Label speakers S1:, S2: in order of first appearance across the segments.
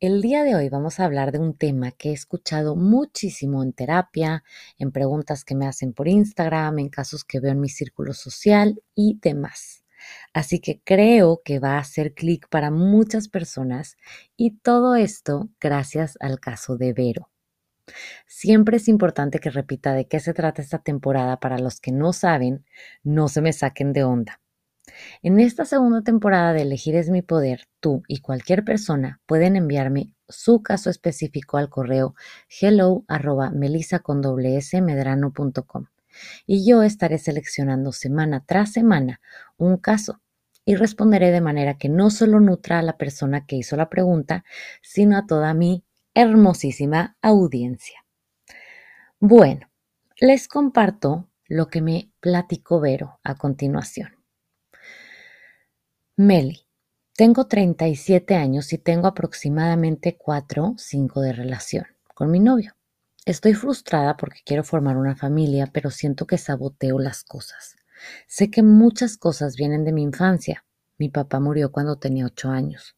S1: El día de hoy vamos a hablar de un tema que he escuchado muchísimo en terapia, en preguntas que me hacen por Instagram, en casos que veo en mi círculo social y demás. Así que creo que va a hacer clic para muchas personas y todo esto gracias al caso de Vero. Siempre es importante que repita de qué se trata esta temporada para los que no saben, no se me saquen de onda. En esta segunda temporada de Elegir es mi poder, tú y cualquier persona pueden enviarme su caso específico al correo hello y yo estaré seleccionando semana tras semana un caso y responderé de manera que no solo nutra a la persona que hizo la pregunta, sino a toda mi hermosísima audiencia. Bueno, les comparto lo que me platicó Vero a continuación. Meli, tengo 37 años y tengo aproximadamente 4 o 5 de relación con mi novio. Estoy frustrada porque quiero formar una familia, pero siento que saboteo las cosas. Sé que muchas cosas vienen de mi infancia. Mi papá murió cuando tenía 8 años.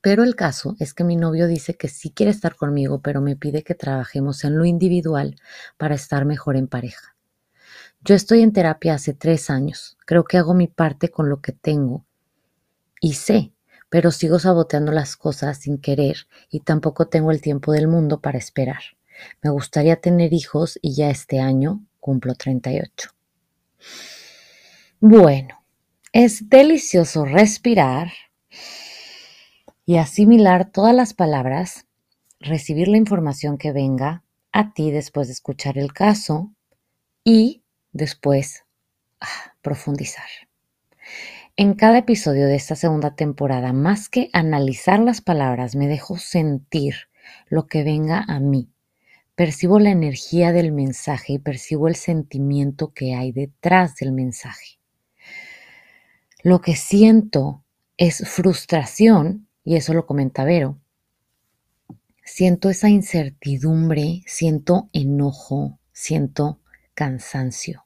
S1: Pero el caso es que mi novio dice que sí quiere estar conmigo, pero me pide que trabajemos en lo individual para estar mejor en pareja. Yo estoy en terapia hace tres años. Creo que hago mi parte con lo que tengo. Y sé, pero sigo saboteando las cosas sin querer y tampoco tengo el tiempo del mundo para esperar. Me gustaría tener hijos y ya este año cumplo 38. Bueno, es delicioso respirar y asimilar todas las palabras, recibir la información que venga a ti después de escuchar el caso y después ah, profundizar. En cada episodio de esta segunda temporada, más que analizar las palabras, me dejo sentir lo que venga a mí. Percibo la energía del mensaje y percibo el sentimiento que hay detrás del mensaje. Lo que siento es frustración, y eso lo comenta Vero. Siento esa incertidumbre, siento enojo, siento cansancio,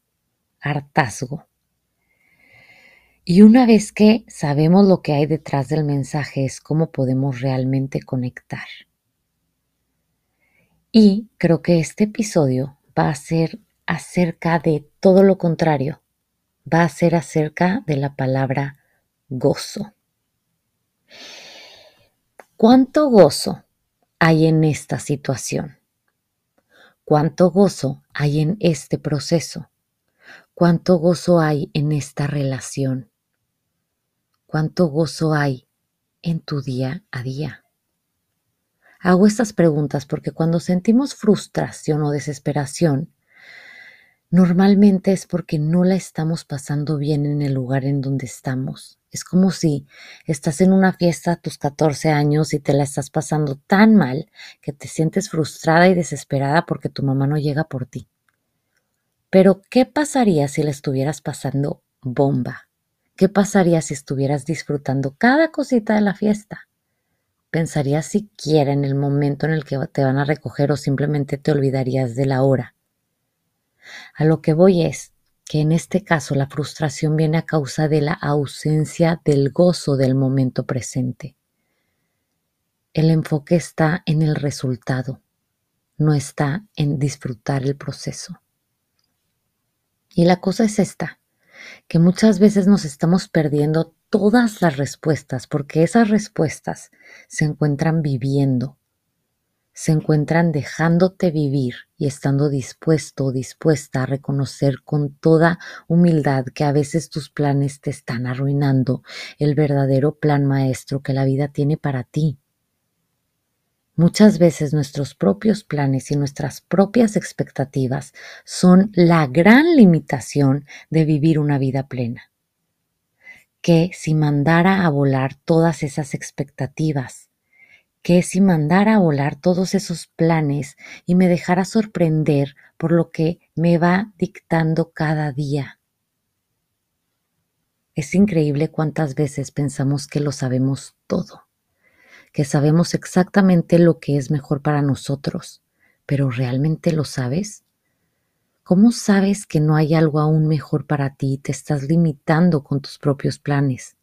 S1: Y una vez que sabemos lo que hay detrás del mensaje es cómo podemos realmente conectar. Y creo que este episodio va a ser acerca de todo lo contrario. Va a ser acerca de la palabra gozo. ¿Cuánto gozo hay en esta situación? cuánto gozo hay en este proceso, cuánto gozo hay en esta relación, cuánto gozo hay en tu día a día. Hago estas preguntas porque cuando sentimos frustración o desesperación, normalmente es porque no la estamos pasando bien en el lugar en donde estamos. Es como si estás en una fiesta a tus 14 años y te la estás pasando tan mal que te sientes frustrada y desesperada porque tu mamá no llega por ti. Pero, ¿qué pasaría si la estuvieras pasando bomba? ¿Qué pasaría si estuvieras disfrutando cada cosita de la fiesta? ¿Pensarías siquiera en el momento en el que te van a recoger o simplemente te olvidarías de la hora? A lo que voy es, que en este caso la frustración viene a causa de la ausencia del gozo del momento presente. El enfoque está en el resultado, no está en disfrutar el proceso. Y la cosa es esta, que muchas veces nos estamos perdiendo todas las respuestas porque esas respuestas se encuentran viviendo, se encuentran dejándote vivir y estando dispuesto o dispuesta a reconocer con toda humildad que a veces tus planes te están arruinando el verdadero plan maestro que la vida tiene para ti. Muchas veces nuestros propios planes y nuestras propias expectativas son la gran limitación de vivir una vida plena. Que si mandara a volar todas esas expectativas, que si mandara a volar todos esos planes y me dejara sorprender por lo que me va dictando cada día. Es increíble cuántas veces pensamos que lo sabemos todo, que sabemos exactamente lo que es mejor para nosotros, pero ¿realmente lo sabes? ¿Cómo sabes que no hay algo aún mejor para ti y te estás limitando con tus propios planes?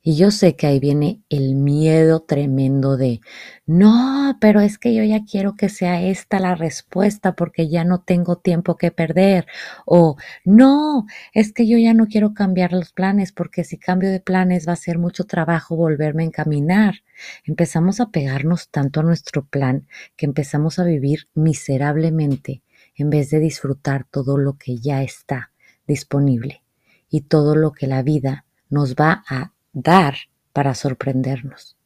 S1: Y yo sé que ahí viene el miedo tremendo de, no, pero es que yo ya quiero que sea esta la respuesta porque ya no tengo tiempo que perder. O, no, es que yo ya no quiero cambiar los planes porque si cambio de planes va a ser mucho trabajo volverme a encaminar. Empezamos a pegarnos tanto a nuestro plan que empezamos a vivir miserablemente en vez de disfrutar todo lo que ya está disponible y todo lo que la vida nos va a dar para sorprendernos.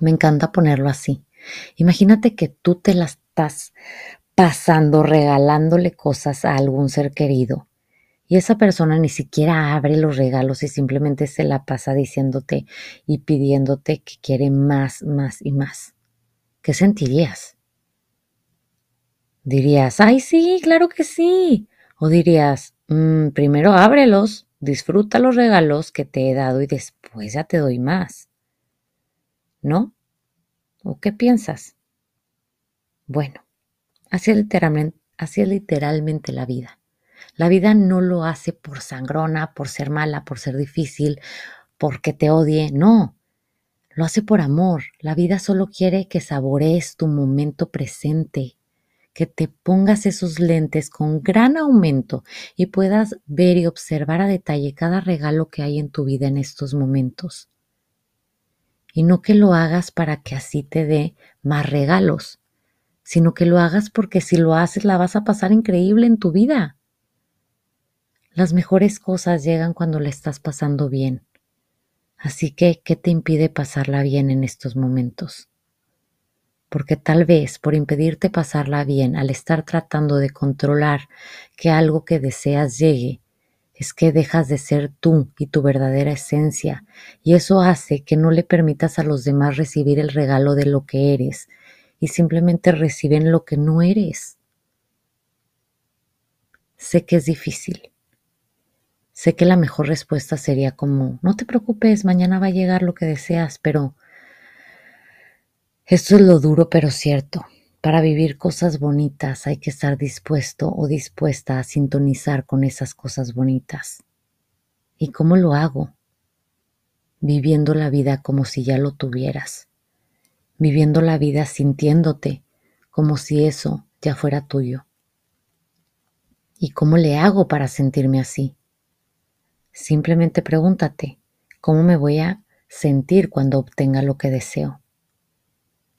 S1: Me encanta ponerlo así. Imagínate que tú te la estás pasando regalándole cosas a algún ser querido y esa persona ni siquiera abre los regalos y simplemente se la pasa diciéndote y pidiéndote que quiere más, más y más. ¿Qué sentirías? Dirías, ay sí, claro que sí. O dirías, mm, primero ábrelos Disfruta los regalos que te he dado y después ya te doy más. ¿No? ¿O qué piensas? Bueno, así es literalmente, la vida. La vida no lo hace por sangrona, por ser mala, por ser difícil, porque te odie, no. Lo hace por amor. La vida solo quiere que saborees tu momento presente, que te pongas esos lentes con gran aumento y puedas ver y observar a detalle cada regalo que hay en tu vida en estos momentos. Y no que lo hagas para que así te dé más regalos, sino que lo hagas porque si lo haces la vas a pasar increíble en tu vida. Las mejores cosas llegan cuando la estás pasando bien. Así que, ¿qué te impide pasarla bien en estos momentos? Porque tal vez por impedirte pasarla bien al estar tratando de controlar que algo que deseas llegue, es que dejas de ser tú y tu verdadera esencia, y eso hace que no le permitas a los demás recibir el regalo de lo que eres, y simplemente reciben lo que no eres. Sé que es difícil. Sé que la mejor respuesta sería como, no te preocupes, mañana va a llegar lo que deseas, pero esto es lo duro pero cierto. Para vivir cosas bonitas hay que estar dispuesto o dispuesta a sintonizar con esas cosas bonitas. ¿Y cómo lo hago? Viviendo la vida como si ya lo tuvieras. Viviendo la vida sintiéndote como si eso ya fuera tuyo. ¿Y cómo le hago para sentirme así? Simplemente pregúntate, ¿cómo me voy a sentir cuando obtenga lo que deseo?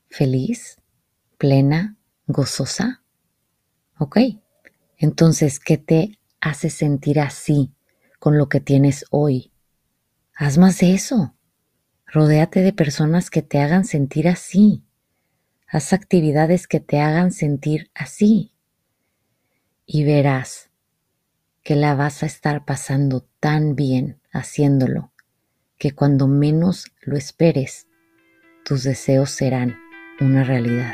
S1: Feliz, plena, gozosa. ¿Ok? Entonces, ¿qué te hace sentir así con lo que tienes hoy? Haz más de eso. Rodéate de personas que te hagan sentir así. Haz actividades que te hagan sentir así. Y verás que la vas a estar pasando tan bien haciéndolo que cuando menos lo esperes, tus deseos serán una realidad.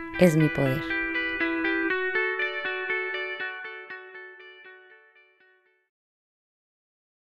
S2: es mi poder.